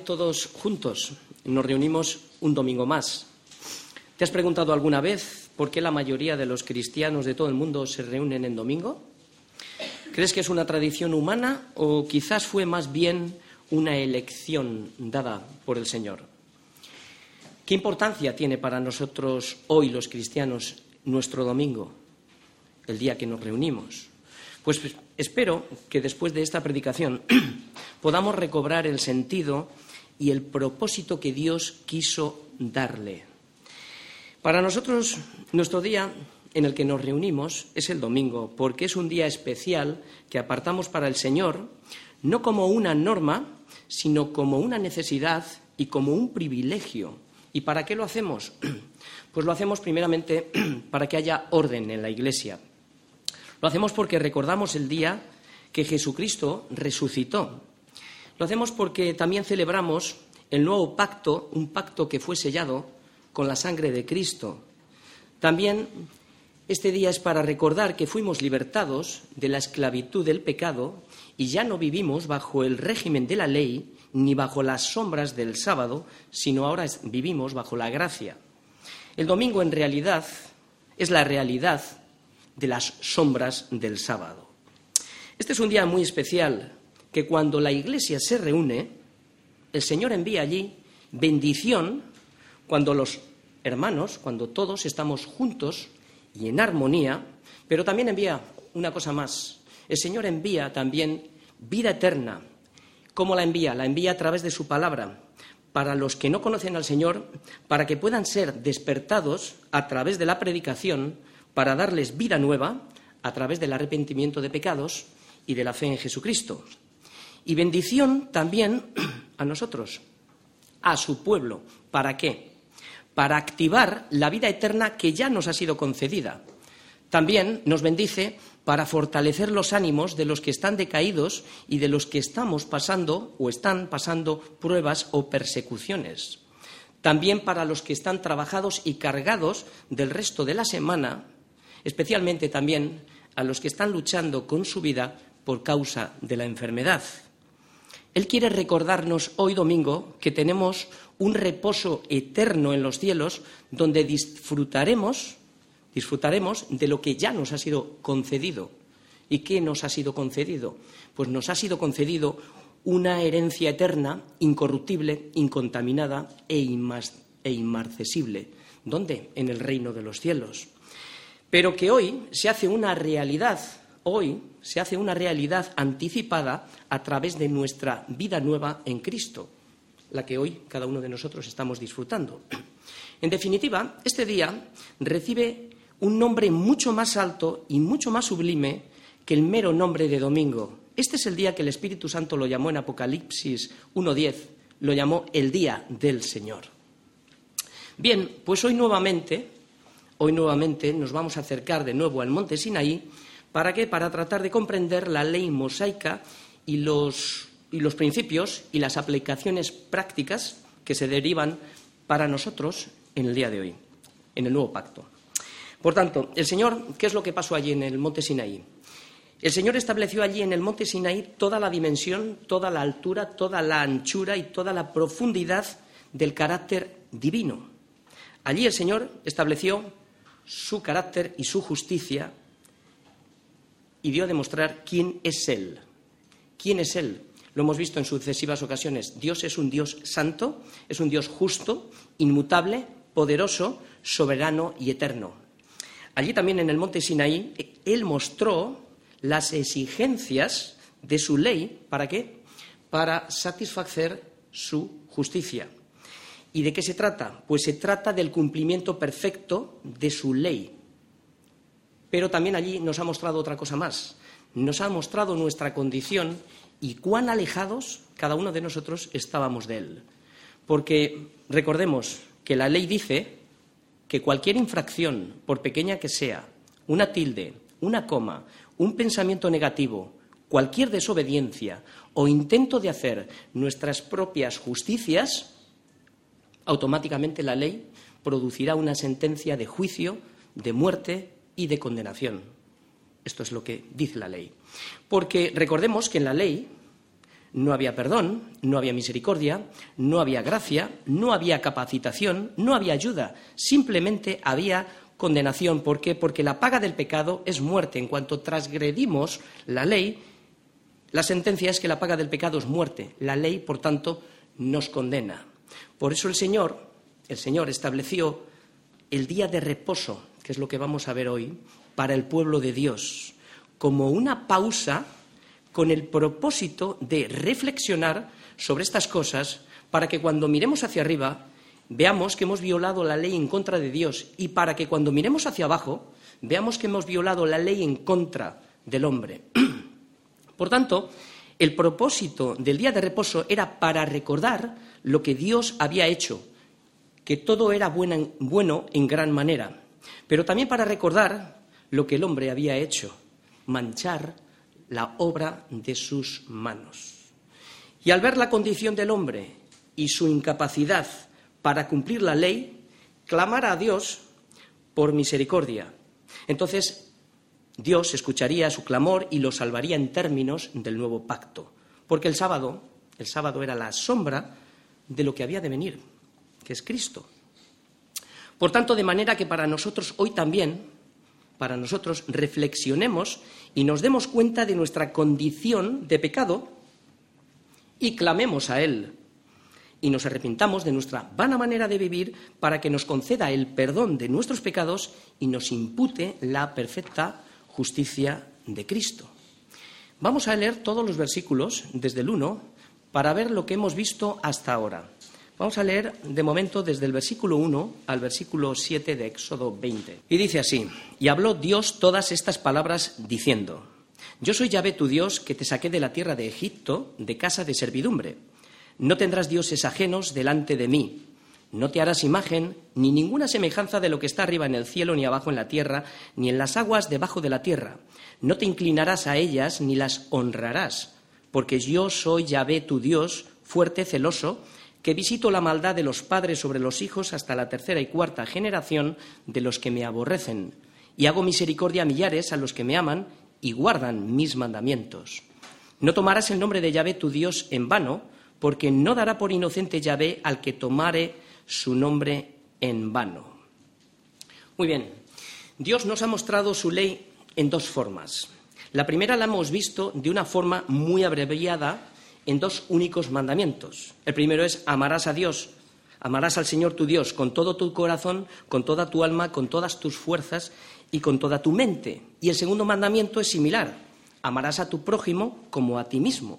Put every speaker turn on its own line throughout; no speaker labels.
todos juntos nos reunimos un domingo más. ¿Te has preguntado alguna vez por qué la mayoría de los cristianos de todo el mundo se reúnen en domingo? ¿Crees que es una tradición humana o quizás fue más bien una elección dada por el Señor? ¿Qué importancia tiene para nosotros hoy los cristianos nuestro domingo, el día que nos reunimos? Pues espero que después de esta predicación podamos recobrar el sentido y el propósito que Dios quiso darle. Para nosotros, nuestro día en el que nos reunimos es el domingo, porque es un día especial que apartamos para el Señor, no como una norma, sino como una necesidad y como un privilegio. ¿Y para qué lo hacemos? Pues lo hacemos primeramente para que haya orden en la Iglesia. Lo hacemos porque recordamos el día que Jesucristo resucitó. Lo hacemos porque también celebramos el nuevo pacto, un pacto que fue sellado con la sangre de Cristo. También este día es para recordar que fuimos libertados de la esclavitud del pecado y ya no vivimos bajo el régimen de la ley ni bajo las sombras del sábado, sino ahora vivimos bajo la gracia. El domingo en realidad es la realidad de las sombras del sábado. Este es un día muy especial que cuando la iglesia se reúne, el Señor envía allí bendición cuando los hermanos, cuando todos estamos juntos y en armonía, pero también envía una cosa más. El Señor envía también vida eterna. ¿Cómo la envía? La envía a través de su palabra, para los que no conocen al Señor, para que puedan ser despertados a través de la predicación, para darles vida nueva a través del arrepentimiento de pecados y de la fe en Jesucristo. Y bendición también a nosotros, a su pueblo. ¿Para qué? Para activar la vida eterna que ya nos ha sido concedida. También nos bendice para fortalecer los ánimos de los que están decaídos y de los que estamos pasando o están pasando pruebas o persecuciones. También para los que están trabajados y cargados del resto de la semana, especialmente también a los que están luchando con su vida por causa de la enfermedad. Él quiere recordarnos hoy domingo que tenemos un reposo eterno en los cielos donde disfrutaremos, disfrutaremos de lo que ya nos ha sido concedido. ¿Y qué nos ha sido concedido? Pues nos ha sido concedido una herencia eterna, incorruptible, incontaminada e, e inmarcesible. ¿Dónde? En el reino de los cielos. Pero que hoy se hace una realidad hoy se hace una realidad anticipada a través de nuestra vida nueva en Cristo, la que hoy cada uno de nosotros estamos disfrutando. En definitiva, este día recibe un nombre mucho más alto y mucho más sublime que el mero nombre de domingo. Este es el día que el Espíritu Santo lo llamó en Apocalipsis 1.10, lo llamó el día del Señor. Bien, pues hoy nuevamente, hoy nuevamente nos vamos a acercar de nuevo al monte Sinaí ¿Para qué? Para tratar de comprender la ley mosaica y los, y los principios y las aplicaciones prácticas que se derivan para nosotros en el día de hoy, en el nuevo pacto. Por tanto, el Señor, ¿qué es lo que pasó allí en el monte Sinaí? El Señor estableció allí en el monte Sinaí toda la dimensión, toda la altura, toda la anchura y toda la profundidad del carácter divino. Allí el Señor estableció su carácter y su justicia y dio a demostrar quién es Él. ¿Quién es Él? Lo hemos visto en sucesivas ocasiones. Dios es un Dios santo, es un Dios justo, inmutable, poderoso, soberano y eterno. Allí también en el monte Sinaí, Él mostró las exigencias de su ley. ¿Para qué? Para satisfacer su justicia. ¿Y de qué se trata? Pues se trata del cumplimiento perfecto de su ley, pero también allí nos ha mostrado otra cosa más. Nos ha mostrado nuestra condición y cuán alejados cada uno de nosotros estábamos de Él. Porque recordemos que la ley dice que cualquier infracción, por pequeña que sea, una tilde, una coma, un pensamiento negativo, cualquier desobediencia o intento de hacer nuestras propias justicias, automáticamente la ley producirá una sentencia de juicio, de muerte y de condenación. Esto es lo que dice la ley. Porque recordemos que en la ley no había perdón, no había misericordia, no había gracia, no había capacitación, no había ayuda, simplemente había condenación. ¿Por qué? Porque la paga del pecado es muerte. En cuanto transgredimos la ley, la sentencia es que la paga del pecado es muerte. La ley, por tanto, nos condena. Por eso el Señor, el Señor estableció el día de reposo, que es lo que vamos a ver hoy, para el pueblo de Dios, como una pausa con el propósito de reflexionar sobre estas cosas para que cuando miremos hacia arriba veamos que hemos violado la ley en contra de Dios y para que cuando miremos hacia abajo veamos que hemos violado la ley en contra del hombre. Por tanto, el propósito del día de reposo era para recordar lo que Dios había hecho, que todo era bueno en gran manera, pero también para recordar lo que el hombre había hecho, manchar la obra de sus manos. Y al ver la condición del hombre y su incapacidad para cumplir la ley, clamara a Dios por misericordia. Entonces, Dios escucharía su clamor y lo salvaría en términos del nuevo pacto. Porque el sábado, el sábado era la sombra de lo que había de venir, que es Cristo. Por tanto, de manera que para nosotros hoy también para nosotros reflexionemos y nos demos cuenta de nuestra condición de pecado y clamemos a Él y nos arrepintamos de nuestra vana manera de vivir para que nos conceda el perdón de nuestros pecados y nos impute la perfecta justicia de Cristo. Vamos a leer todos los versículos desde el 1 para ver lo que hemos visto hasta ahora. Vamos a leer de momento desde el versículo 1 al versículo 7 de Éxodo 20. Y dice así, y habló Dios todas estas palabras diciendo, Yo soy Yahvé tu Dios que te saqué de la tierra de Egipto, de casa de servidumbre. No tendrás dioses ajenos delante de mí. No te harás imagen ni ninguna semejanza de lo que está arriba en el cielo, ni abajo en la tierra, ni en las aguas debajo de la tierra. No te inclinarás a ellas ni las honrarás, porque yo soy Yahvé tu Dios, fuerte, celoso, que visito la maldad de los padres sobre los hijos hasta la tercera y cuarta generación de los que me aborrecen, y hago misericordia a millares a los que me aman y guardan mis mandamientos. No tomarás el nombre de Yahvé tu Dios en vano, porque no dará por inocente Yahvé al que tomare su nombre en vano. Muy bien, Dios nos ha mostrado su ley en dos formas. La primera la hemos visto de una forma muy abreviada en dos únicos mandamientos. El primero es amarás a Dios, amarás al Señor tu Dios con todo tu corazón, con toda tu alma, con todas tus fuerzas y con toda tu mente. Y el segundo mandamiento es similar, amarás a tu prójimo como a ti mismo.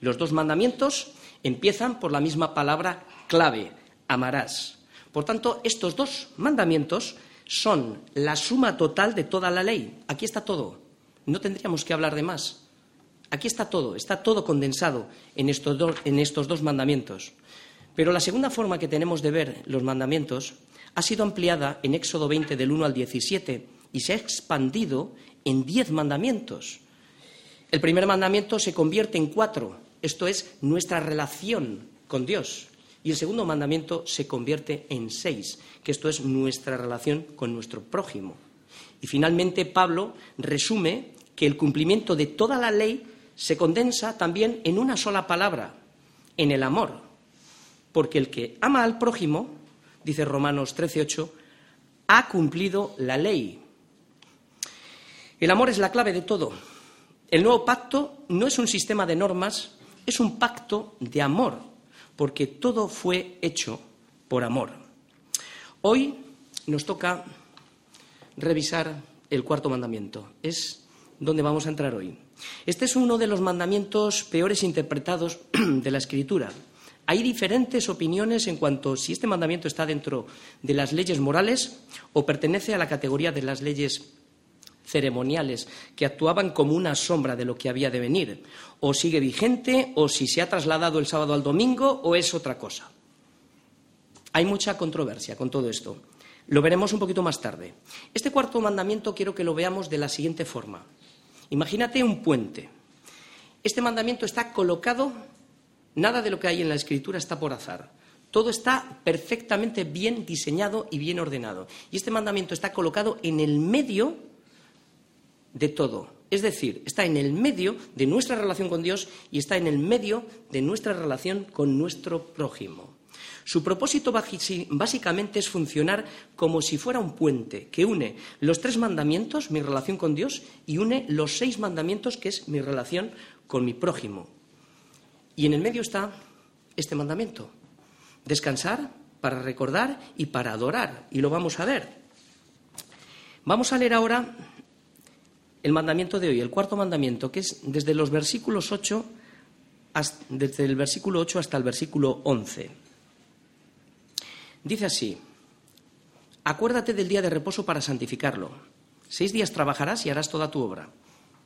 Los dos mandamientos empiezan por la misma palabra clave, amarás. Por tanto, estos dos mandamientos son la suma total de toda la ley. Aquí está todo. No tendríamos que hablar de más. Aquí está todo, está todo condensado en estos, dos mandamientos. Pero la segunda forma que tenemos de ver los mandamientos ha sido ampliada en Éxodo 20 del 1 al 17 y se ha expandido en diez mandamientos. El primer mandamiento se convierte en cuatro, esto es nuestra relación con Dios. Y el segundo mandamiento se convierte en seis, que esto es nuestra relación con nuestro prójimo. Y finalmente Pablo resume que el cumplimiento de toda la ley se condensa también en una sola palabra, en el amor. Porque el que ama al prójimo, dice Romanos 13:8, ha cumplido la ley. El amor es la clave de todo. El nuevo pacto no es un sistema de normas, es un pacto de amor, porque todo fue hecho por amor. Hoy nos toca revisar el cuarto mandamiento. Es donde vamos a entrar hoy. Este es uno de los mandamientos peores interpretados de la Escritura. Hay diferentes opiniones en cuanto a si este mandamiento está dentro de las leyes morales o pertenece a la categoría de las leyes ceremoniales que actuaban como una sombra de lo que había de venir, o sigue vigente, o si se ha trasladado el sábado al domingo, o es otra cosa. Hay mucha controversia con todo esto. Lo veremos un poquito más tarde. Este cuarto mandamiento quiero que lo veamos de la siguiente forma. Imagínate un puente. Este mandamiento está colocado, nada de lo que hay en la escritura está por azar. Todo está perfectamente bien diseñado y bien ordenado. Y este mandamiento está colocado en el medio de todo, Es decir, está en el medio de nuestra relación con Dios y está en el medio de nuestra relación con nuestro prójimo. Su propósito básicamente es funcionar como si fuera un puente que une los tres mandamientos, mi relación con Dios, y une los seis mandamientos, que es mi relación con mi prójimo. Y en el medio está este mandamiento, descansar para recordar y para adorar. Y lo vamos a ver. Vamos a leer ahora el mandamiento de hoy, el cuarto mandamiento, que es desde los versículos 8 desde el versículo 8 hasta el versículo 11. Dice así, acuérdate del día de reposo para santificarlo. Seis días trabajarás y harás toda tu obra,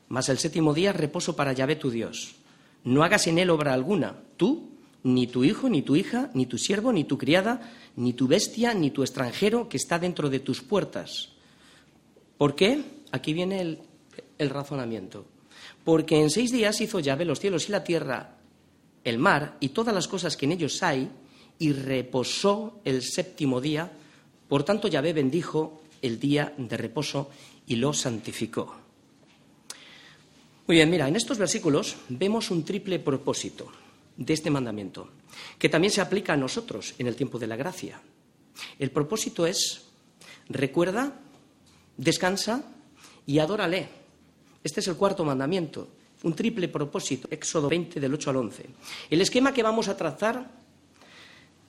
mas el séptimo día reposo para Yahvé tu Dios. No hagas en él obra alguna, tú, ni tu hijo, ni tu hija, ni tu siervo, ni tu criada, ni tu bestia, ni tu extranjero que está dentro de tus puertas. ¿Por qué? Aquí viene el, razonamiento. Porque en seis días hizo Yahvé los cielos y la tierra, el mar y todas las cosas que en ellos hay, y reposó el séptimo día. Por tanto, Yahvé bendijo el día de reposo y lo santificó. Muy bien, mira, en estos versículos vemos un triple propósito de este mandamiento, que también se aplica a nosotros en el tiempo de la gracia. El propósito es, recuerda, descansa y adórale. Este es el cuarto mandamiento, un triple propósito, Éxodo 20 del 8 al 11. El esquema que vamos a trazar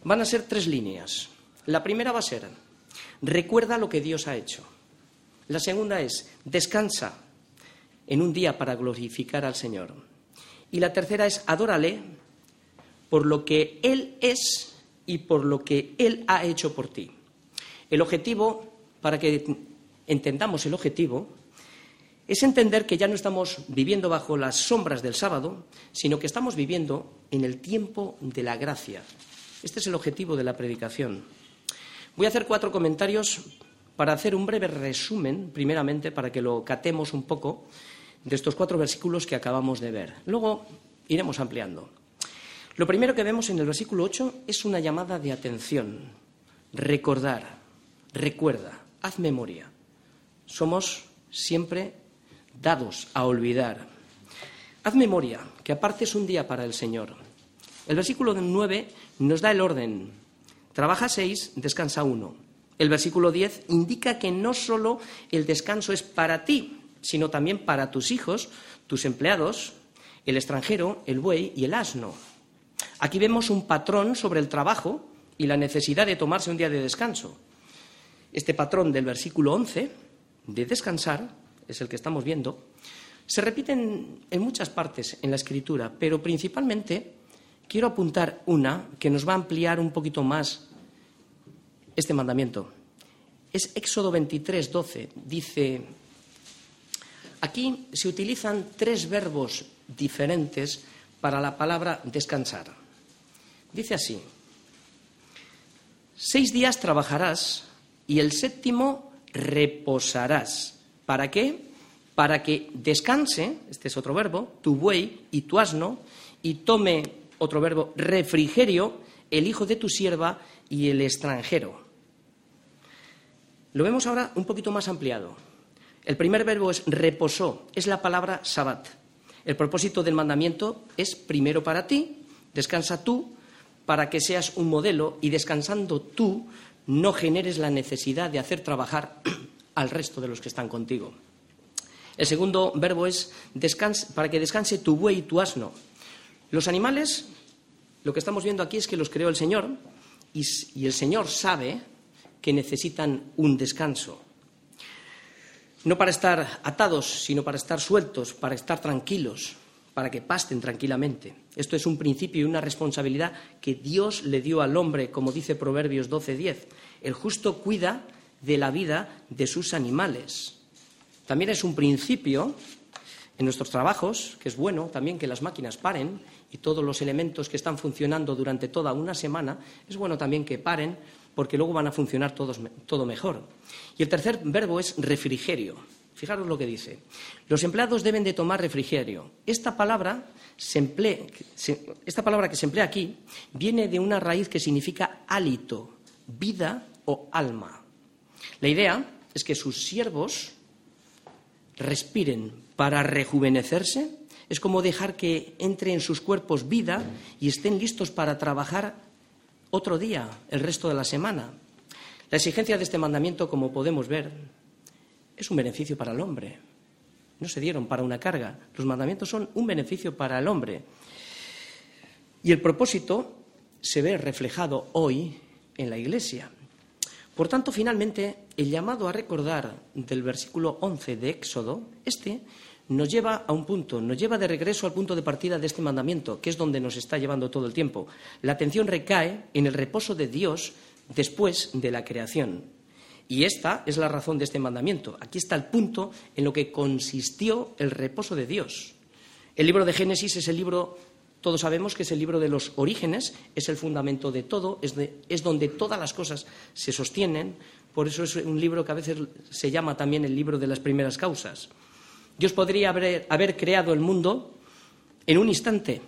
Van a ser tres líneas. La primera va a ser, recuerda lo que Dios ha hecho. La segunda es, descansa en un día para glorificar al Señor. Y la tercera es, adórale por lo que Él es y por lo que Él ha hecho por ti. El objetivo, para que entendamos el objetivo, es entender que ya no estamos viviendo bajo las sombras del sábado, sino que estamos viviendo en el tiempo de la gracia, este es el objetivo de la predicación. Voy a hacer cuatro comentarios para hacer un breve resumen, primeramente, para que lo catemos un poco, de estos cuatro versículos que acabamos de ver. Luego iremos ampliando. Lo primero que vemos en el versículo 8 es una llamada de atención. Recordar, recuerda, haz memoria. Somos siempre dados a olvidar. Haz memoria, que aparte es un día para el Señor. El versículo 9 nos da el orden. Trabaja seis, descansa uno. El versículo 10 indica que no solo el descanso es para ti, sino también para tus hijos, tus empleados, el extranjero, el buey y el asno. Aquí vemos un patrón sobre el trabajo y la necesidad de tomarse un día de descanso. Este patrón del versículo 11, de descansar, es el que estamos viendo, se repite en, en muchas partes en la escritura, pero principalmente quiero apuntar una que nos va a ampliar un poquito más este mandamiento. Es Éxodo 23, 12. Dice, aquí se utilizan tres verbos diferentes para la palabra descansar. Dice así, seis días trabajarás y el séptimo reposarás. ¿Para qué? Para que descanse, este es otro verbo, tu buey y tu asno, y tome otro verbo, refrigerio, el hijo de tu sierva y el extranjero. Lo vemos ahora un poquito más ampliado. El primer verbo es reposó, es la palabra sabat. El propósito del mandamiento es primero para ti, descansa tú, para que seas un modelo y descansando tú no generes la necesidad de hacer trabajar al resto de los que están contigo. El segundo verbo es para que descanse tu buey y tu asno. Los animales, lo que estamos viendo aquí es que los creó el Señor y, el Señor sabe que necesitan un descanso. No para estar atados, sino para estar sueltos, para estar tranquilos, para que pasten tranquilamente. Esto es un principio y una responsabilidad que Dios le dio al hombre, como dice Proverbios 12:10. El justo cuida de la vida de sus animales. También es un principio en nuestros trabajos, que es bueno también que las máquinas paren y todos los elementos que están funcionando durante toda una semana, es bueno también que paren porque luego van a funcionar todos, todo mejor. Y el tercer verbo es refrigerio. Fijaros lo que dice. Los empleados deben de tomar refrigerio. Esta palabra, esta palabra que se emplea aquí viene de una raíz que significa hálito, vida o alma. La idea es que sus siervos respiren para rejuvenecerse, es como dejar que entre en sus cuerpos vida y estén listos para trabajar otro día, el resto de la semana. La exigencia de este mandamiento, como podemos ver, es un beneficio para el hombre. No se dieron para una carga. Los mandamientos son un beneficio para el hombre. Y el propósito se ve reflejado hoy en la Iglesia. Por tanto, finalmente, el llamado a recordar del versículo 11 de Éxodo, este nos lleva a un punto, nos lleva de regreso al punto de partida de este mandamiento, que es donde nos está llevando todo el tiempo. La atención recae en el reposo de Dios después de la creación. Y esta es la razón de este mandamiento. Aquí está el punto en lo que consistió el reposo de Dios. El libro de Génesis es el libro, todos sabemos que es el libro de los orígenes, es el fundamento de todo, es, es donde todas las cosas se sostienen. Por eso es un libro que a veces se llama también el libro de las primeras causas. Dios podría haber, creado el mundo en un instante.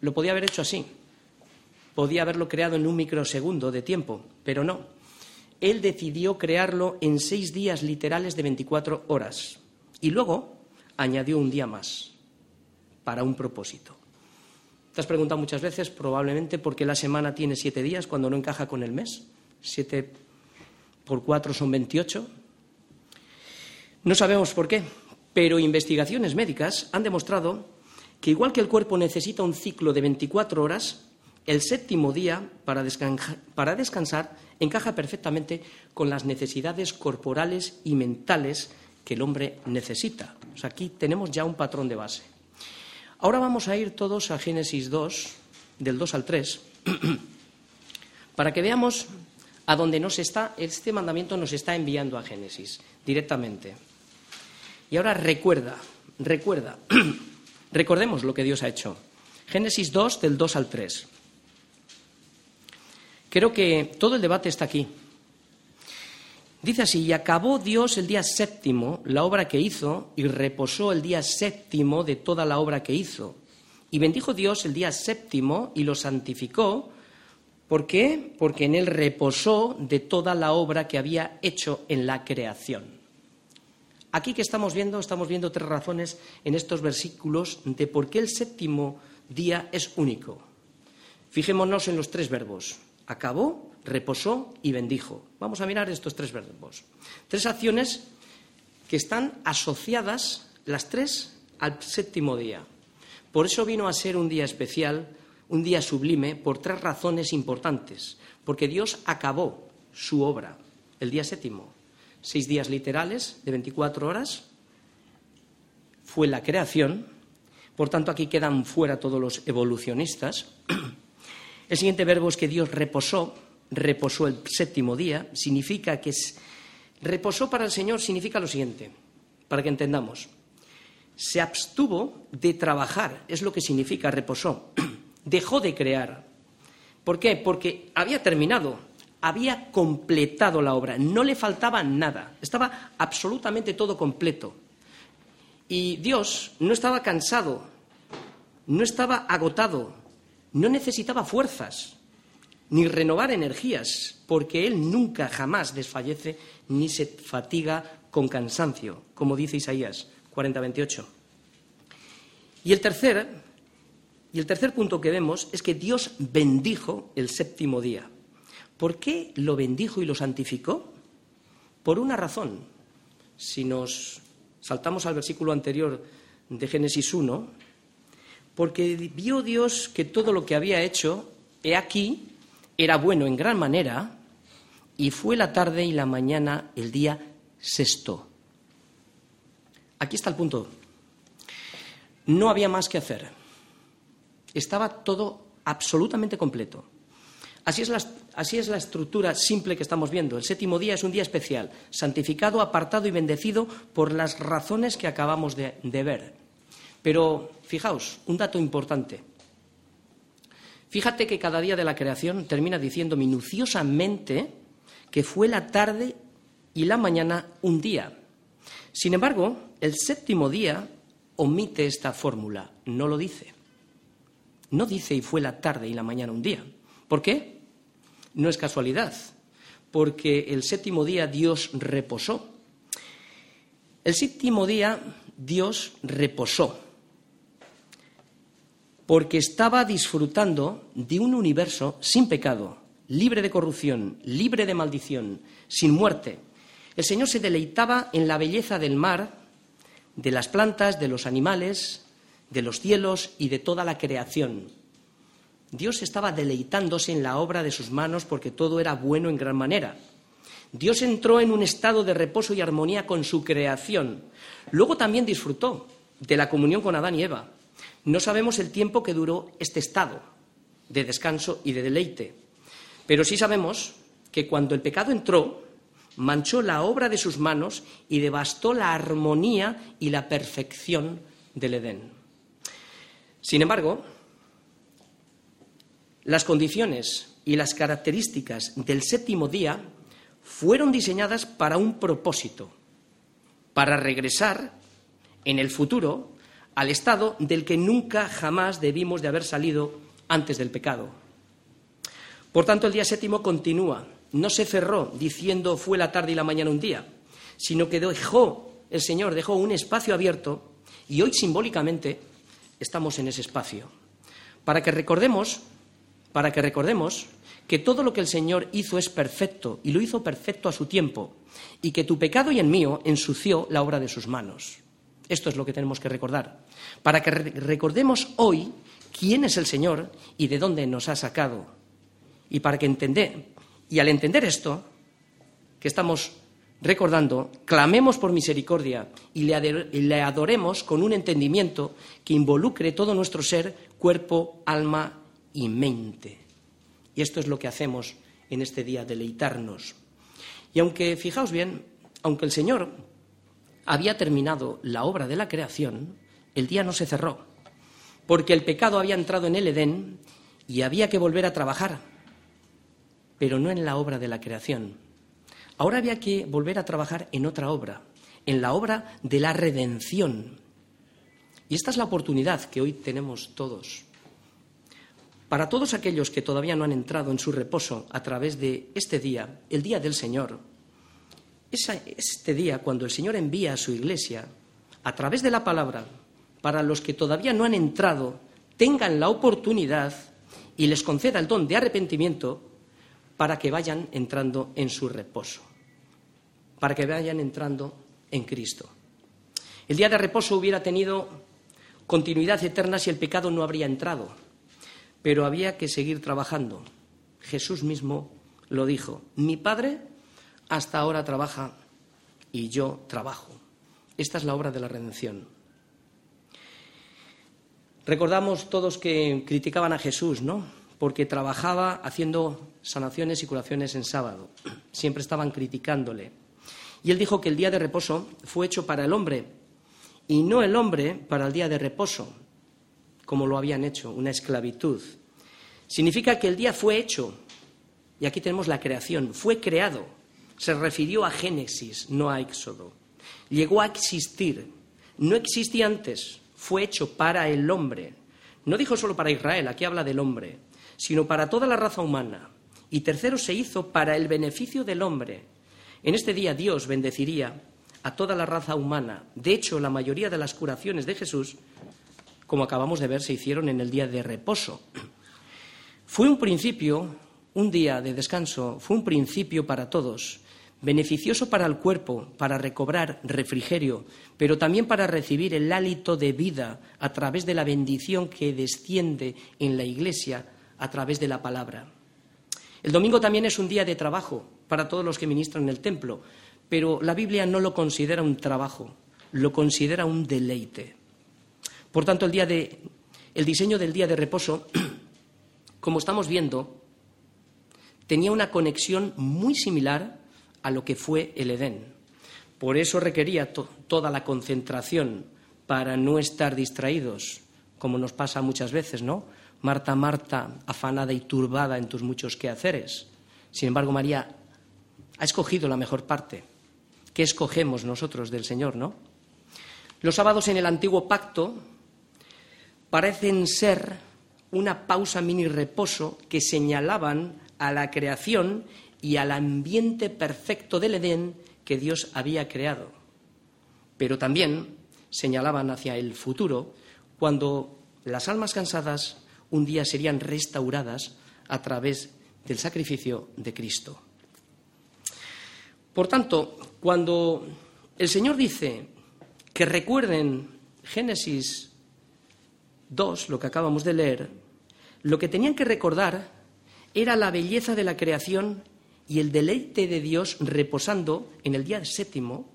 Lo podía haber hecho así. Podía haberlo creado en un microsegundo de tiempo, pero no. Él decidió crearlo en seis días literales de 24 horas. Y luego añadió un día más para un propósito. ¿Te has preguntado muchas veces, probablemente, por qué la semana tiene siete días cuando no encaja con el mes? Siete por cuatro son 28. No sabemos por qué, pero investigaciones médicas han demostrado que igual que el cuerpo necesita un ciclo de 24 horas, el séptimo día para, descansar encaja perfectamente con las necesidades corporales y mentales que el hombre necesita. aquí tenemos ya un patrón de base. Ahora vamos a ir todos a Génesis 2, del 2 al 3, para que veamos a dónde nos está, este mandamiento nos está enviando a Génesis directamente. Y ahora recuerda, recuerda, recordemos lo que Dios ha hecho. Génesis 2, del 2 al 3. Creo que todo el debate está aquí. Dice así, y acabó Dios el día séptimo la obra que hizo, y reposó el día séptimo de toda la obra que hizo. Y bendijo Dios el día séptimo y lo santificó. ¿Por qué? Porque en él reposó de toda la obra que había hecho en la creación. Aquí que estamos viendo, estamos viendo tres razones en estos versículos de por qué el séptimo día es único. Fijémonos en los tres verbos. Acabó, reposó y bendijo. Vamos a mirar estos tres verbos. Tres acciones que están asociadas, las tres, al séptimo día. Por eso vino a ser un día especial, un día sublime, por tres razones importantes. Porque Dios acabó su obra el día séptimo seis días literales de 24 horas, fue la creación, por tanto aquí quedan fuera todos los evolucionistas. El siguiente verbo es que Dios reposó, reposó el séptimo día, significa que reposó para el Señor significa lo siguiente, para que entendamos. Se abstuvo de trabajar, es lo que significa reposó. Dejó de crear. ¿Por qué? Porque había terminado, había completado la obra, no le faltaba nada, estaba absolutamente todo completo. Y Dios no estaba cansado, no estaba agotado, no necesitaba fuerzas, ni renovar energías, porque Él nunca jamás desfallece ni se fatiga con cansancio, como dice Isaías 40-28. Y y el tercer punto que vemos es que Dios bendijo el séptimo día. ¿Por qué lo bendijo y lo santificó? Por una razón. Si nos saltamos al versículo anterior de Génesis 1, porque vio Dios que todo lo que había hecho, he aquí, era bueno en gran manera, y fue la tarde y la mañana el día sexto. Aquí está el punto. No había más que hacer. Estaba todo absolutamente completo. Así es, la, estructura simple que estamos viendo. El séptimo día es un día especial, santificado, apartado y bendecido por las razones que acabamos de, de ver. Pero fijaos, un dato importante. Fíjate que cada día de la creación termina diciendo minuciosamente que fue la tarde y la mañana un día. Sin embargo, el séptimo día omite esta fórmula, no lo dice. No dice y fue la tarde y la mañana un día. ¿Por qué? no es casualidad, porque el séptimo día Dios reposó. El séptimo día Dios reposó porque estaba disfrutando de un universo sin pecado, libre de corrupción, libre de maldición, sin muerte. El Señor se deleitaba en la belleza del mar, de las plantas, de los animales, de los cielos y de toda la creación. Dios estaba deleitándose en la obra de sus manos porque todo era bueno en gran manera. Dios entró en un estado de reposo y armonía con su creación. Luego también disfrutó de la comunión con Adán y Eva. No sabemos el tiempo que duró este estado de descanso y de deleite, pero sí sabemos que cuando el pecado entró, manchó la obra de sus manos y devastó la armonía y la perfección del Edén. Sin embargo, las condiciones y las características del séptimo día fueron diseñadas para un propósito, para regresar en el futuro al estado del que nunca jamás debimos de haber salido antes del pecado. Por tanto, el día séptimo continúa, no se cerró diciendo fue la tarde y la mañana un día, sino que dejó, el Señor dejó un espacio abierto y hoy simbólicamente estamos en ese espacio. Para que recordemos, para que recordemos que todo lo que el Señor hizo es perfecto y lo hizo perfecto a su tiempo y que tu pecado y el mío ensució la obra de sus manos. Esto es lo que tenemos que recordar. Para que recordemos hoy quién es el Señor y de dónde nos ha sacado. Y para que entender, y al entender esto, que estamos recordando, clamemos por misericordia y le adoremos con un entendimiento que involucre todo nuestro ser, cuerpo, alma y mente. Y esto es lo que hacemos en este día, deleitarnos. Y aunque, fijaos bien, aunque el Señor había terminado la obra de la creación, el día no se cerró, porque el pecado había entrado en el Edén y había que volver a trabajar, pero no en la obra de la creación. Ahora había que volver a trabajar en otra obra, en la obra de la redención. Y esta es la oportunidad que hoy tenemos todos. Para todos aquellos que todavía no han entrado en su reposo a través de este día, el día del Señor, este día, cuando el Señor envía a su iglesia, a través de la palabra, para los que todavía no han entrado, tengan la oportunidad y les conceda el don de arrepentimiento para que vayan entrando en su reposo, para que vayan entrando en Cristo. El día de reposo hubiera tenido continuidad eterna si el pecado no habría entrado, pero había que seguir trabajando. Jesús mismo lo dijo, mi Padre hasta ahora trabaja y yo trabajo. Esta es la obra de la redención. Recordamos todos que criticaban a Jesús, ¿no? Porque trabajaba haciendo sanaciones y curaciones en sábado. Siempre estaban criticándole. Y él dijo que el día de reposo fue hecho para el hombre y no el hombre para el día de reposo, como lo habían hecho, una esclavitud. Significa que el día fue hecho, y aquí tenemos la creación, fue creado se refirió a Génesis, no a Éxodo. Llegó a existir. No existía antes, fue hecho para el hombre. No dijo solo para Israel, aquí habla del hombre, sino para toda la raza humana. Y tercero, se hizo para el beneficio del hombre. En este día Dios bendeciría a toda la raza humana. De hecho, la mayoría de las curaciones de Jesús, como acabamos de ver, se hicieron en el día de reposo. Fue un principio, un día de descanso, fue un principio para todos, beneficioso para el cuerpo, para recobrar refrigerio, pero también para recibir el hálito de vida a través de la bendición que desciende en la Iglesia a través de la palabra. El domingo también es un día de trabajo para todos los que ministran en el templo, pero la Biblia no lo considera un trabajo, lo considera un deleite. Por tanto, el, día de, el diseño del día de reposo, como estamos viendo, tenía una conexión muy similar a lo que fue el Edén. Por eso requería toda la concentración para no estar distraídos, como nos pasa muchas veces, ¿no? Marta, Marta, afanada y turbada en tus muchos quehaceres. Sin embargo, María ha escogido la mejor parte. ¿Qué escogemos nosotros del Señor, no? Los sábados en el antiguo pacto parecen ser una pausa mini reposo que señalaban a la creación y al ambiente perfecto del Edén que Dios había creado. pero también señalaban hacia el futuro, cuando las almas cansadas un día serían restauradas a través del sacrificio de Cristo. Por tanto, cuando el Señor dice que recuerden Génesis 2, lo que acabamos de leer, lo que tenían que recordar era la belleza de la creación y el deleite de Dios reposando en el día séptimo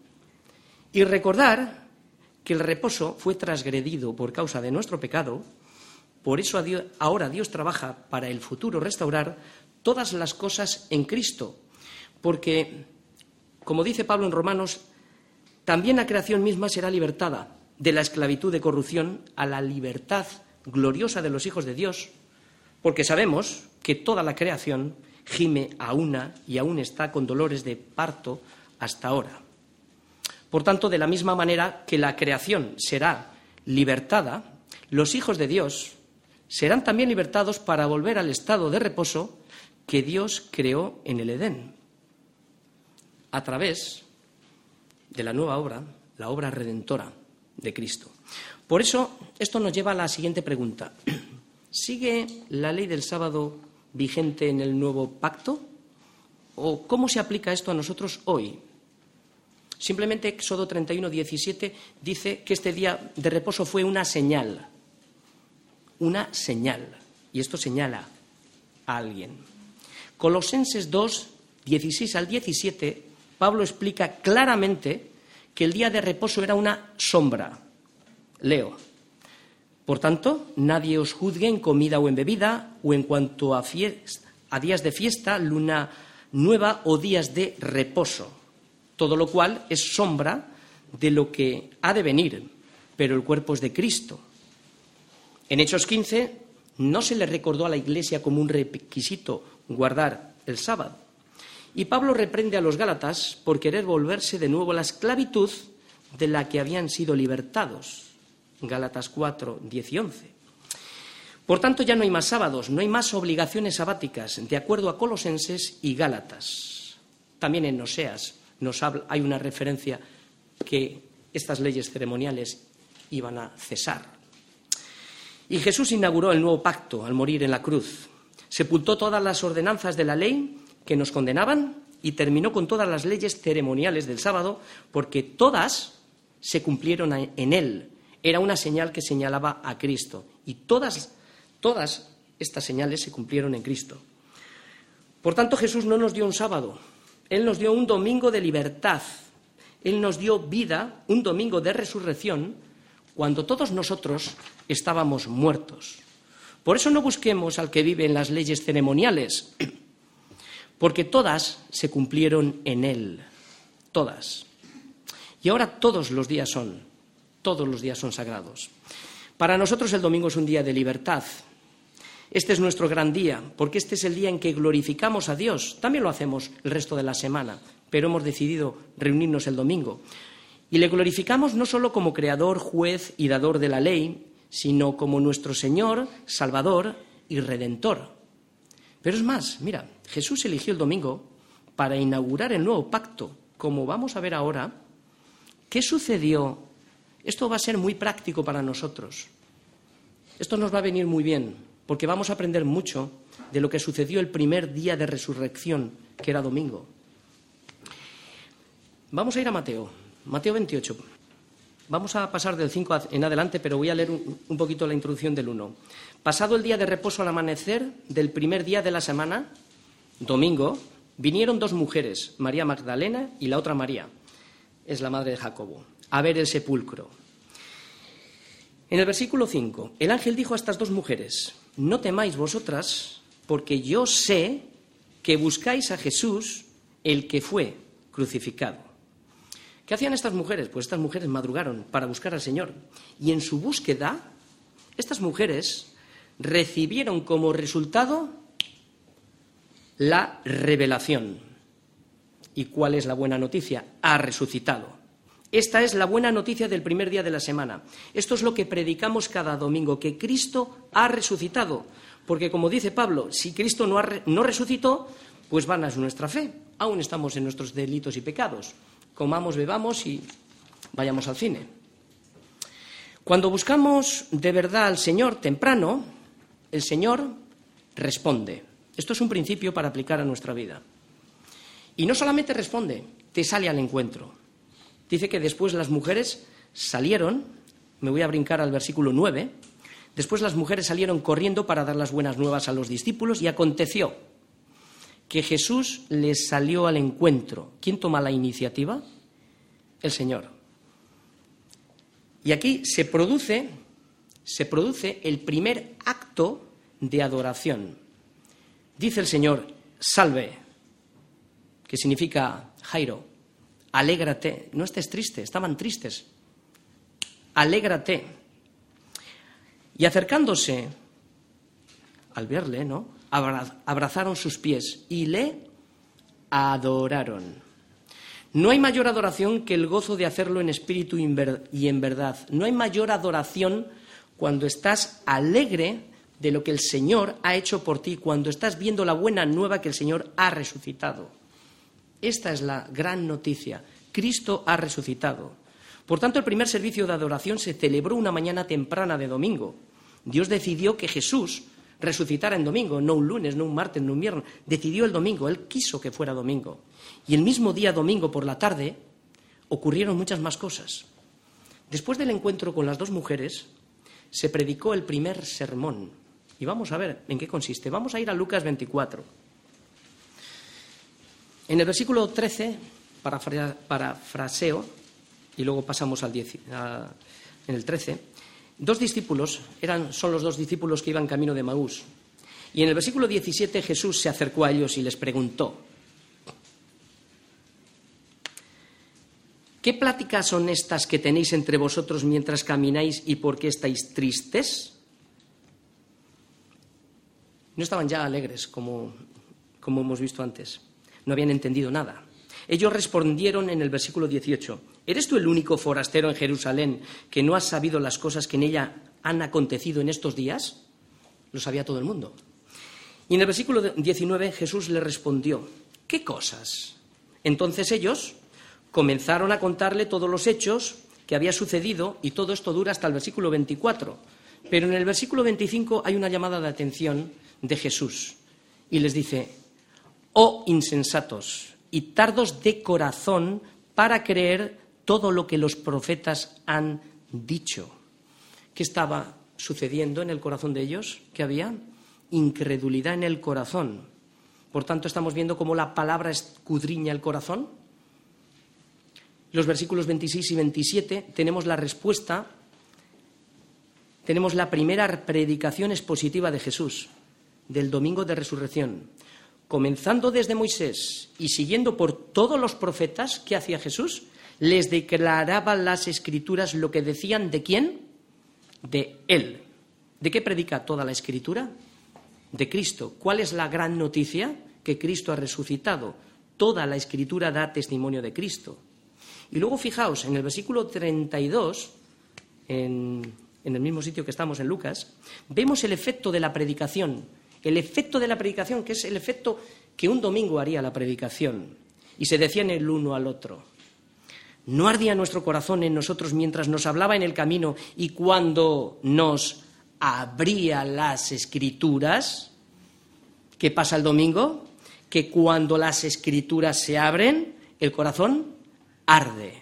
y recordar que el reposo fue transgredido por causa de nuestro pecado, por eso ahora Dios trabaja para el futuro restaurar todas las cosas en Cristo, porque, como dice Pablo en Romanos, también la creación misma será libertada de la esclavitud de corrupción a la libertad gloriosa de los hijos de Dios, porque sabemos que toda la creación gime a una y aún está con dolores de parto hasta ahora. Por tanto, de la misma manera que la creación será libertada, los hijos de Dios serán también libertados para volver al estado de reposo que Dios creó en el Edén, a través de la nueva obra, la obra redentora de Cristo. Por eso, esto nos lleva a la siguiente pregunta. ¿Sigue la ley del sábado vigente en el nuevo pacto? ¿O cómo se aplica esto a nosotros hoy? Simplemente Éxodo 31, 17 dice que este día de reposo fue una señal. Una señal. Y esto señala a alguien. Colosenses 2, 16 al 17, Pablo explica claramente que el día de reposo era una sombra. Leo. Por tanto, nadie os juzgue en comida o en bebida, o en cuanto a, días de fiesta, luna nueva o días de reposo. Todo lo cual es sombra de lo que ha de venir, pero el cuerpo es de Cristo. En Hechos 15 no se le recordó a la Iglesia como un requisito guardar el sábado. Y Pablo reprende a los Gálatas por querer volverse de nuevo a la esclavitud de la que habían sido libertados. Gálatas 4, 10 y 11. Por tanto, ya no hay más sábados, no hay más obligaciones sabáticas, de acuerdo a Colosenses y Gálatas. También en Oseas nos hay una referencia que estas leyes ceremoniales iban a cesar. Y Jesús inauguró el nuevo pacto al morir en la cruz. Sepultó todas las ordenanzas de la ley que nos condenaban y terminó con todas las leyes ceremoniales del sábado, porque todas se cumplieron en él, era una señal que señalaba a Cristo. Y todas, todas estas señales se cumplieron en Cristo. Por tanto, Jesús no nos dio un sábado, Él nos dio un domingo de libertad, Él nos dio vida, un domingo de resurrección, cuando todos nosotros estábamos muertos. Por eso no busquemos al que vive en las leyes ceremoniales, porque todas se cumplieron en Él, todas. Y ahora todos los días son todos los días son sagrados. Para nosotros el domingo es un día de libertad. Este es nuestro gran día, porque este es el día en que glorificamos a Dios. También lo hacemos el resto de la semana, pero hemos decidido reunirnos el domingo. Y le glorificamos no solo como creador, juez y dador de la ley, sino como nuestro Señor, Salvador y Redentor. Pero es más, mira, Jesús eligió el domingo para inaugurar el nuevo pacto, como vamos a ver ahora. ¿Qué sucedió esto va a ser muy práctico para nosotros. Esto nos va a venir muy bien, porque vamos a aprender mucho de lo que sucedió el primer día de resurrección, que era domingo. Vamos a ir a Mateo, Mateo 28. Vamos a pasar del 5 en adelante, pero voy a leer un, poquito la introducción del 1. Pasado el día de reposo al amanecer del primer día de la semana, domingo, vinieron dos mujeres, María Magdalena y la otra María, es la madre de Jacobo a ver el sepulcro. En el versículo 5, el ángel dijo a estas dos mujeres, no temáis vosotras, porque yo sé que buscáis a Jesús, el que fue crucificado. ¿Qué hacían estas mujeres? Pues estas mujeres madrugaron para buscar al Señor. Y en su búsqueda, estas mujeres recibieron como resultado la revelación. ¿Y cuál es la buena noticia? Ha resucitado. Esta es la buena noticia del primer día de la semana. Esto es lo que predicamos cada domingo, que Cristo ha resucitado. Porque, como dice Pablo, si Cristo no, resucitó, pues vana es nuestra fe. Aún estamos en nuestros delitos y pecados. Comamos, bebamos y vayamos al cine. Cuando buscamos de verdad al Señor temprano, el Señor responde. Esto es un principio para aplicar a nuestra vida. Y no solamente responde, te sale al encuentro. Dice que después las mujeres salieron, me voy a brincar al versículo 9, después las mujeres salieron corriendo para dar las buenas nuevas a los discípulos y aconteció que Jesús les salió al encuentro. ¿Quién toma la iniciativa? El Señor. Y aquí se produce, se produce el primer acto de adoración. Dice el Señor, salve, que significa Jairo, alégrate, no estés triste, estaban tristes, alégrate. Y acercándose, al verle, ¿no? Abrazaron sus pies y le adoraron. No hay mayor adoración que el gozo de hacerlo en espíritu y en verdad. No hay mayor adoración cuando estás alegre de lo que el Señor ha hecho por ti, cuando estás viendo la buena nueva que el Señor ha resucitado. Esta es la gran noticia. Cristo ha resucitado. Por tanto, el primer servicio de adoración se celebró una mañana temprana de domingo. Dios decidió que Jesús resucitara en domingo, no un lunes, no un martes, no un viernes. Decidió el domingo, Él quiso que fuera domingo. Y el mismo día domingo por la tarde ocurrieron muchas más cosas. Después del encuentro con las dos mujeres, se predicó el primer sermón. Y vamos a ver en qué consiste. Vamos a ir a Lucas 24. En el versículo 13, parafraseo, y luego pasamos al 10, en el 13, dos discípulos, eran, son los dos discípulos que iban camino de Maús. Y en el versículo 17 Jesús se acercó a ellos y les preguntó, ¿Qué pláticas son estas que tenéis entre vosotros mientras camináis y por qué estáis tristes? No estaban ya alegres, como, como hemos visto antes. No habían entendido nada. Ellos respondieron en el versículo 18, ¿eres tú el único forastero en Jerusalén que no has sabido las cosas que en ella han acontecido en estos días? Lo sabía todo el mundo. Y en el versículo 19 Jesús le respondió, ¿qué cosas? Entonces ellos comenzaron a contarle todos los hechos que había sucedido y todo esto dura hasta el versículo 24. Pero en el versículo 25 hay una llamada de atención de Jesús y les dice, oh insensatos y tardos de corazón para creer todo lo que los profetas han dicho. ¿Qué estaba sucediendo en el corazón de ellos? ¿Qué había? Incredulidad en el corazón. Por tanto, estamos viendo cómo la palabra escudriña el corazón los versículos 26 y 27 tenemos la respuesta, tenemos la primera predicación expositiva de Jesús, del domingo de resurrección. Comenzando desde Moisés y siguiendo por todos los profetas que hacía Jesús, les declaraba las escrituras lo que decían de quién? De Él. ¿De qué predica toda la escritura? De Cristo. ¿Cuál es la gran noticia? Que Cristo ha resucitado. Toda la escritura da testimonio de Cristo. Y luego fijaos, en el versículo 32, en, en el mismo sitio que estamos en Lucas, vemos el efecto de la predicación. El efecto de la predicación, que es el efecto que un domingo haría la predicación. Y se decían el uno al otro. ¿No ardía nuestro corazón en nosotros mientras nos hablaba en el camino y cuando nos abría las escrituras? ¿Qué pasa el domingo? Que cuando las escrituras se abren, el corazón arde.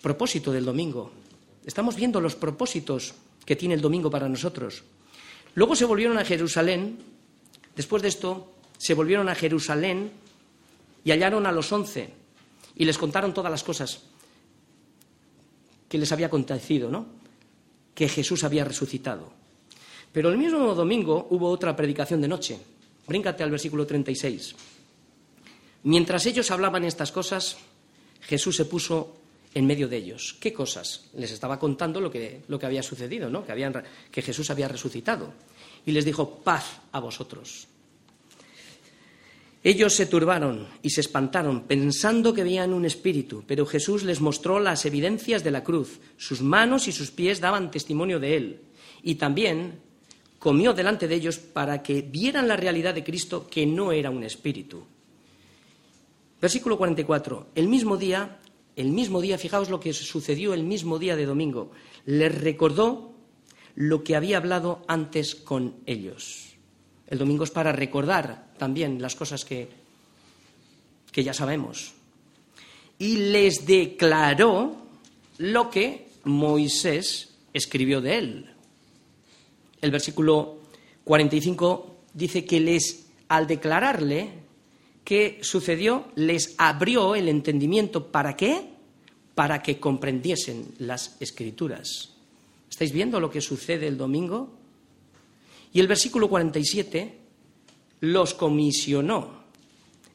Propósito del domingo. Estamos viendo los propósitos que tiene el domingo para nosotros. Luego se volvieron a Jerusalén, después de esto, se volvieron a Jerusalén y hallaron a los once y les contaron todas las cosas que les había acontecido, ¿no? Que Jesús había resucitado. Pero el mismo domingo hubo otra predicación de noche. Bríncate al versículo 36. Mientras ellos hablaban estas cosas, Jesús se puso en medio de ellos. ¿Qué cosas? Les estaba contando lo que, lo que había sucedido, ¿no? que, que Jesús había resucitado. Y les dijo, paz a vosotros. Ellos se turbaron y se espantaron, pensando que veían un espíritu, pero Jesús les mostró las evidencias de la cruz. Sus manos y sus pies daban testimonio de él. Y también comió delante de ellos para que vieran la realidad de Cristo, que no era un espíritu. Versículo 44. El mismo día el mismo día, fijaos lo que sucedió el mismo día de domingo, les recordó lo que había hablado antes con ellos. El domingo es para recordar también las cosas que, que ya sabemos. Y les declaró lo que Moisés escribió de él. El versículo 45 dice que les, al declararle qué sucedió, les abrió el entendimiento. ¿Para qué? Para que comprendiesen las escrituras. ¿Estáis viendo lo que sucede el domingo? Y el versículo 47 los comisionó.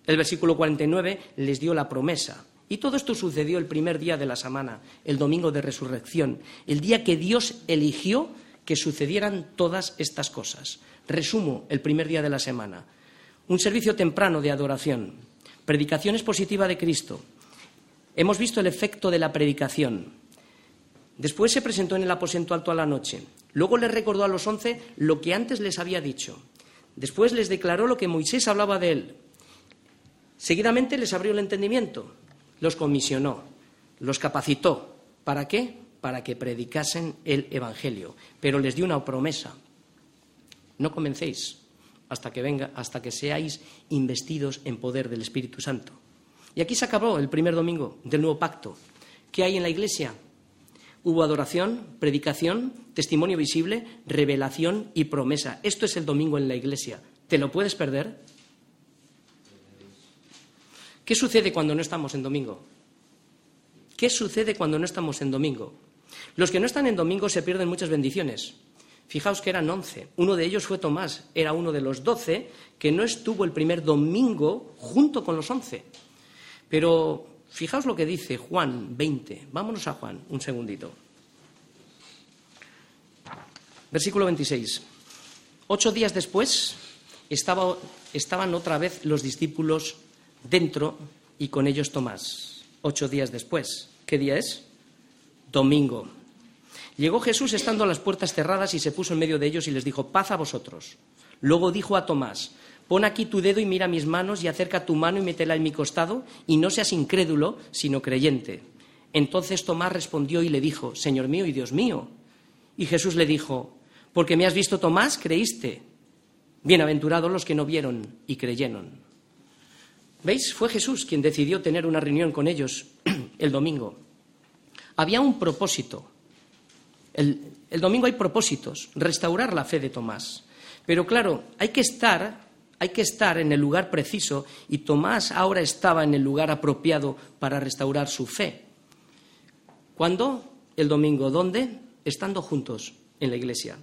El versículo 49 les dio la promesa. Y todo esto sucedió el primer día de la semana, el domingo de resurrección, el día que Dios eligió que sucedieran todas estas cosas. Resumo el primer día de la semana. Un servicio temprano de adoración, predicación expositiva de Cristo. Hemos visto el efecto de la predicación. Después se presentó en el aposento alto a la noche. Luego les recordó a los once lo que antes les había dicho. Después les declaró lo que Moisés hablaba de él. Seguidamente les abrió el entendimiento los comisionó, los capacitó. ¿Para qué? Para que predicasen el Evangelio. Pero les dio una promesa. No comencéis hasta que venga, hasta que seáis investidos en poder del Espíritu Santo. Y aquí se acabó el primer domingo del nuevo pacto. ¿Qué hay en la iglesia? Hubo adoración, predicación, testimonio visible, revelación y promesa. Esto es el domingo en la iglesia. ¿Te lo puedes perder? ¿Qué sucede cuando no estamos en domingo? ¿Qué sucede cuando no estamos en domingo? Los que no están en domingo se pierden muchas bendiciones. Fijaos que eran once. Uno de ellos fue Tomás. Era uno de los doce que no estuvo el primer domingo junto con los once. Pero fijaos lo que dice Juan 20. Vámonos a Juan un segundito. Versículo 26. Ocho días después estaban otra vez los discípulos dentro y con ellos Tomás. Ocho días después. ¿Qué día es? Domingo. Llegó Jesús estando a las puertas cerradas y se puso en medio de ellos y les dijo, paz a vosotros. Luego dijo a Tomás, pon aquí tu dedo y mira mis manos y acerca tu mano y métela en mi costado y no seas incrédulo, sino creyente. Entonces Tomás respondió y le dijo, Señor mío y Dios mío. Y Jesús le dijo, porque me has visto Tomás, creíste. Bienaventurados los que no vieron y creyeron. ¿Veis? Fue Jesús quien decidió tener una reunión con ellos el domingo. Había un propósito. El, domingo hay propósitos, restaurar la fe de Tomás. Pero claro, hay que estar, hay que estar en el lugar preciso y Tomás ahora estaba en el lugar apropiado para restaurar su fe. ¿Cuándo? El domingo. ¿Dónde? Estando juntos en la iglesia.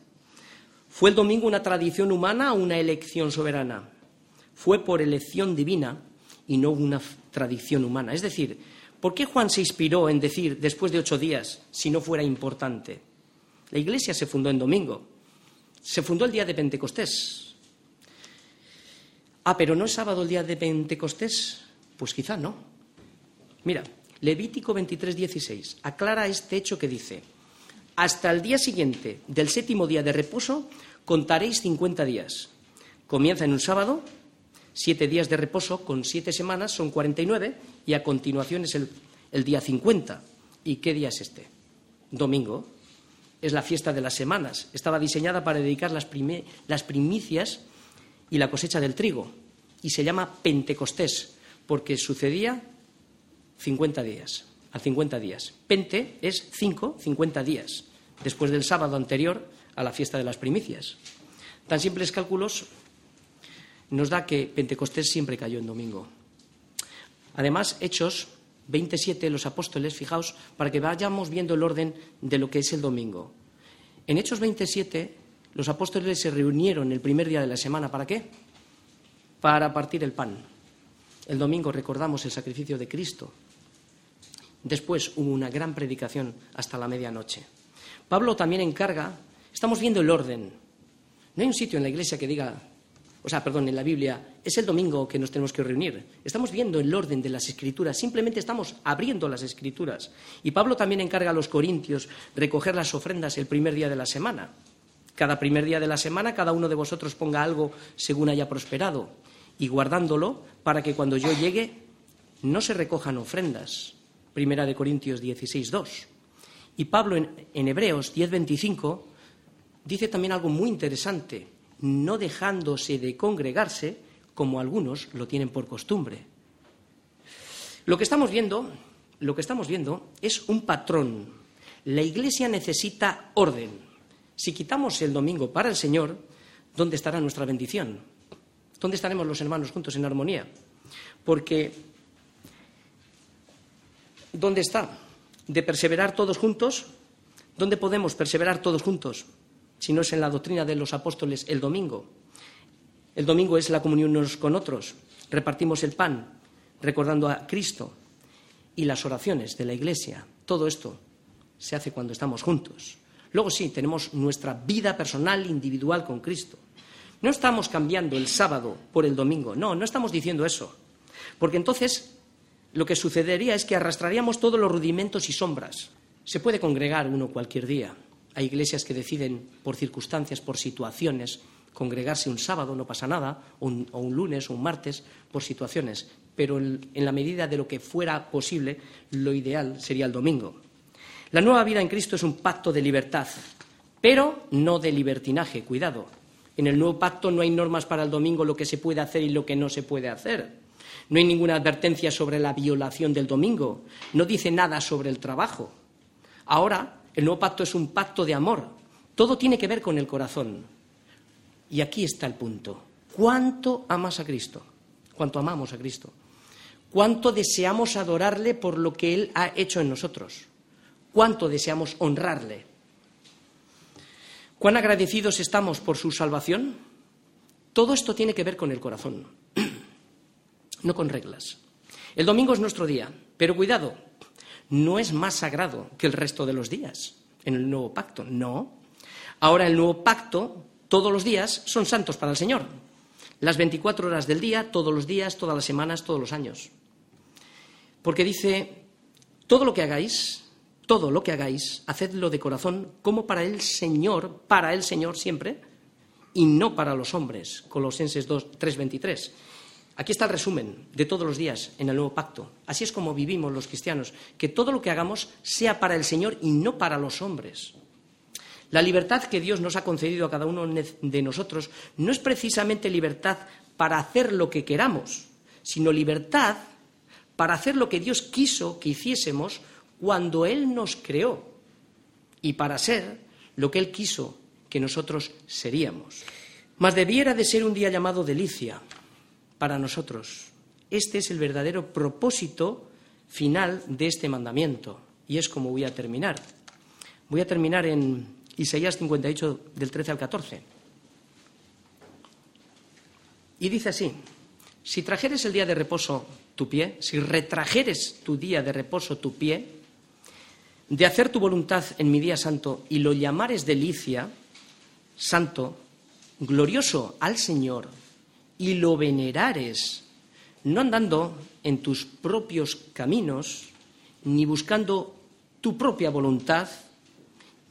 ¿Fue el domingo una tradición humana o una elección soberana? Fue por elección divina y no una tradición humana. Es decir, ¿por qué Juan se inspiró en decir después de ocho días si no fuera importante? La iglesia se fundó en domingo. Se fundó el día de Pentecostés. Ah, pero no es sábado el día de Pentecostés. Pues quizá no. Mira, Levítico 23, 16 aclara este hecho que dice: Hasta el día siguiente del séptimo día de reposo contaréis 50 días. Comienza en un sábado siete días de reposo con siete semanas son 49 y a continuación es el, día 50. ¿Y qué día es este? Domingo. Es la fiesta de las semanas. Estaba diseñada para dedicar las, las primicias y la cosecha del trigo. Y se llama Pentecostés, porque sucedía 50 días, a 50 días. Pente es 5, 50 días, después del sábado anterior a la fiesta de las primicias. Tan simples cálculos nos da que Pentecostés siempre cayó en domingo. Además, Hechos 27, los apóstoles, fijaos, para que vayamos viendo el orden de lo que es el domingo. En Hechos 27, los apóstoles se reunieron el primer día de la semana. ¿Para qué? Para partir el pan. El domingo recordamos el sacrificio de Cristo. Después hubo una gran predicación hasta la medianoche. Pablo también encarga, estamos viendo el orden. No hay un sitio en la iglesia que diga o sea, perdón, en la Biblia, es el domingo que nos tenemos que reunir. Estamos viendo el orden de las escrituras, simplemente estamos abriendo las escrituras. Y Pablo también encarga a los corintios recoger las ofrendas el primer día de la semana. Cada primer día de la semana cada uno de vosotros ponga algo según haya prosperado y guardándolo para que cuando yo llegue no se recojan ofrendas, Primera de Corintios 16, 2. Y Pablo en, en Hebreos 10, 25 dice también algo muy interesante, no dejándose de congregarse como algunos lo tienen por costumbre. Lo que estamos viendo, lo que estamos viendo es un patrón. La Iglesia necesita orden. Si quitamos el domingo para el Señor, ¿dónde estará nuestra bendición? ¿Dónde estaremos los hermanos juntos en armonía? Porque ¿dónde está? De perseverar todos juntos, ¿dónde podemos perseverar todos juntos? Si no es en la doctrina de los apóstoles el domingo. El domingo es la comunión unos con otros. Repartimos el pan, recordando a Cristo y las oraciones de la Iglesia. Todo esto se hace cuando estamos juntos. Luego sí, tenemos nuestra vida personal, individual con Cristo. No estamos cambiando el sábado por el domingo. No, no estamos diciendo eso. Porque entonces lo que sucedería es que arrastraríamos todos los rudimentos y sombras. Se puede congregar uno cualquier día. Hay iglesias que deciden por circunstancias, por situaciones, congregarse un sábado, no pasa nada, o un, lunes o un martes, por situaciones. Pero en la medida de lo que fuera posible, lo ideal sería el domingo. La nueva vida en Cristo es un pacto de libertad, pero no de libertinaje, cuidado. En el nuevo pacto no hay normas para el domingo, lo que se puede hacer y lo que no se puede hacer. No hay ninguna advertencia sobre la violación del domingo. No dice nada sobre el trabajo. Ahora, el nuevo pacto es un pacto de amor. Todo tiene que ver con el corazón. Y aquí está el punto. ¿Cuánto amas a Cristo? ¿Cuánto amamos a Cristo? ¿Cuánto deseamos adorarle por lo que Él ha hecho en nosotros? ¿Cuánto deseamos honrarle? ¿Cuán agradecidos estamos por su salvación? Todo esto tiene que ver con el corazón, no con reglas. El domingo es nuestro día, pero cuidado, no es más sagrado que el resto de los días en el nuevo pacto, no. Ahora el nuevo pacto todos los días son santos para el Señor. Las 24 horas del día, todos los días, todas las semanas, todos los años. Porque dice, todo lo que hagáis, todo lo que hagáis, hacedlo de corazón como para el Señor, para el Señor siempre, y no para los hombres. Colosenses 2, 3:23. Aquí está el resumen de todos los días en el nuevo pacto. Así es como vivimos los cristianos, que todo lo que hagamos sea para el Señor y no para los hombres. La libertad que Dios nos ha concedido a cada uno de nosotros no es precisamente libertad para hacer lo que queramos, sino libertad para hacer lo que Dios quiso que hiciésemos cuando Él nos creó y para ser lo que Él quiso que nosotros seríamos. Mas debiera de ser un día llamado delicia para nosotros. Este es el verdadero propósito final de este mandamiento y es como voy a terminar. Voy a terminar en Isaías 58, del 13 al 14. Y dice así, si trajeres el día de reposo tu pie, si retrajeres tu día de reposo tu pie, de hacer tu voluntad en mi día santo y lo llamares delicia, santo, glorioso al Señor, y lo venerares, no andando en tus propios caminos, ni buscando tu propia voluntad,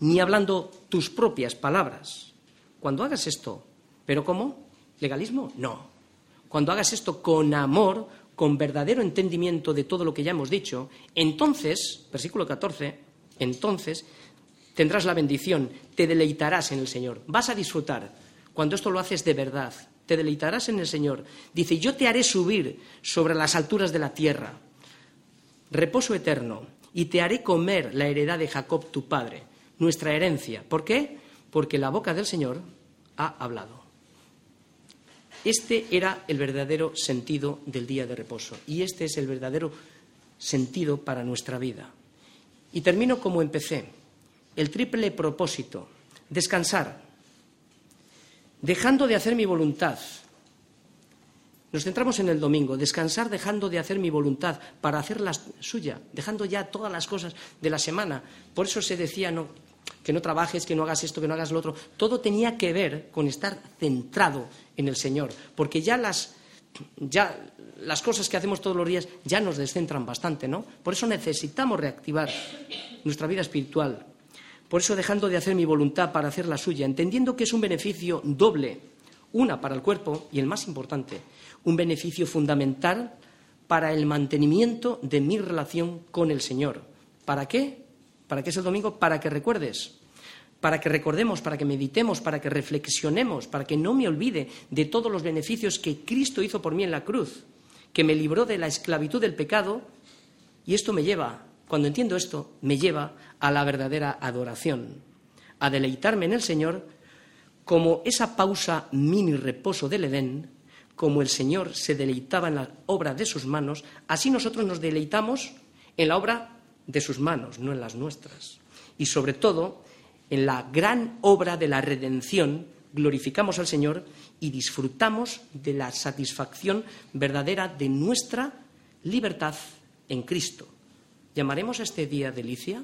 ni hablando tus propias palabras. Cuando hagas esto, ¿pero cómo? ¿Legalismo? No. Cuando hagas esto con amor, con verdadero entendimiento de todo lo que ya hemos dicho, entonces, versículo 14, entonces tendrás la bendición, te deleitarás en el Señor, vas a disfrutar. Cuando esto lo haces de verdad, te deleitarás en el Señor. Dice, yo te haré subir sobre las alturas de la tierra, reposo eterno, y te haré comer la heredad de Jacob tu padre nuestra herencia. ¿Por qué? Porque la boca del Señor ha hablado. Este era el verdadero sentido del día de reposo y este es el verdadero sentido para nuestra vida. Y termino como empecé. El triple propósito, descansar, dejando de hacer mi voluntad. Nos centramos en el domingo, descansar dejando de hacer mi voluntad para hacer la suya, dejando ya todas las cosas de la semana. Por eso se decía, no, que no trabajes, que no hagas esto, que no hagas lo otro. Todo tenía que ver con estar centrado en el Señor, porque ya las, ya las cosas que hacemos todos los días ya nos descentran bastante, ¿no? Por eso necesitamos reactivar nuestra vida espiritual. Por eso dejando de hacer mi voluntad para hacer la suya, entendiendo que es un beneficio doble, una para el cuerpo y el más importante, un beneficio fundamental para el mantenimiento de mi relación con el Señor. ¿Para qué? ¿Para qué es el domingo? Para que recuerdes, para que recordemos, para que meditemos, para que reflexionemos, para que no me olvide de todos los beneficios que Cristo hizo por mí en la cruz, que me libró de la esclavitud del pecado, y esto me lleva, cuando entiendo esto, me lleva a la verdadera adoración, a deleitarme en el Señor como esa pausa mini reposo del Edén, como el Señor se deleitaba en la obra de sus manos, así nosotros nos deleitamos en la obra de sus manos, no en las nuestras. Y sobre todo, en la gran obra de la redención, glorificamos al Señor y disfrutamos de la satisfacción verdadera de nuestra libertad en Cristo. ¿Llamaremos este día delicia?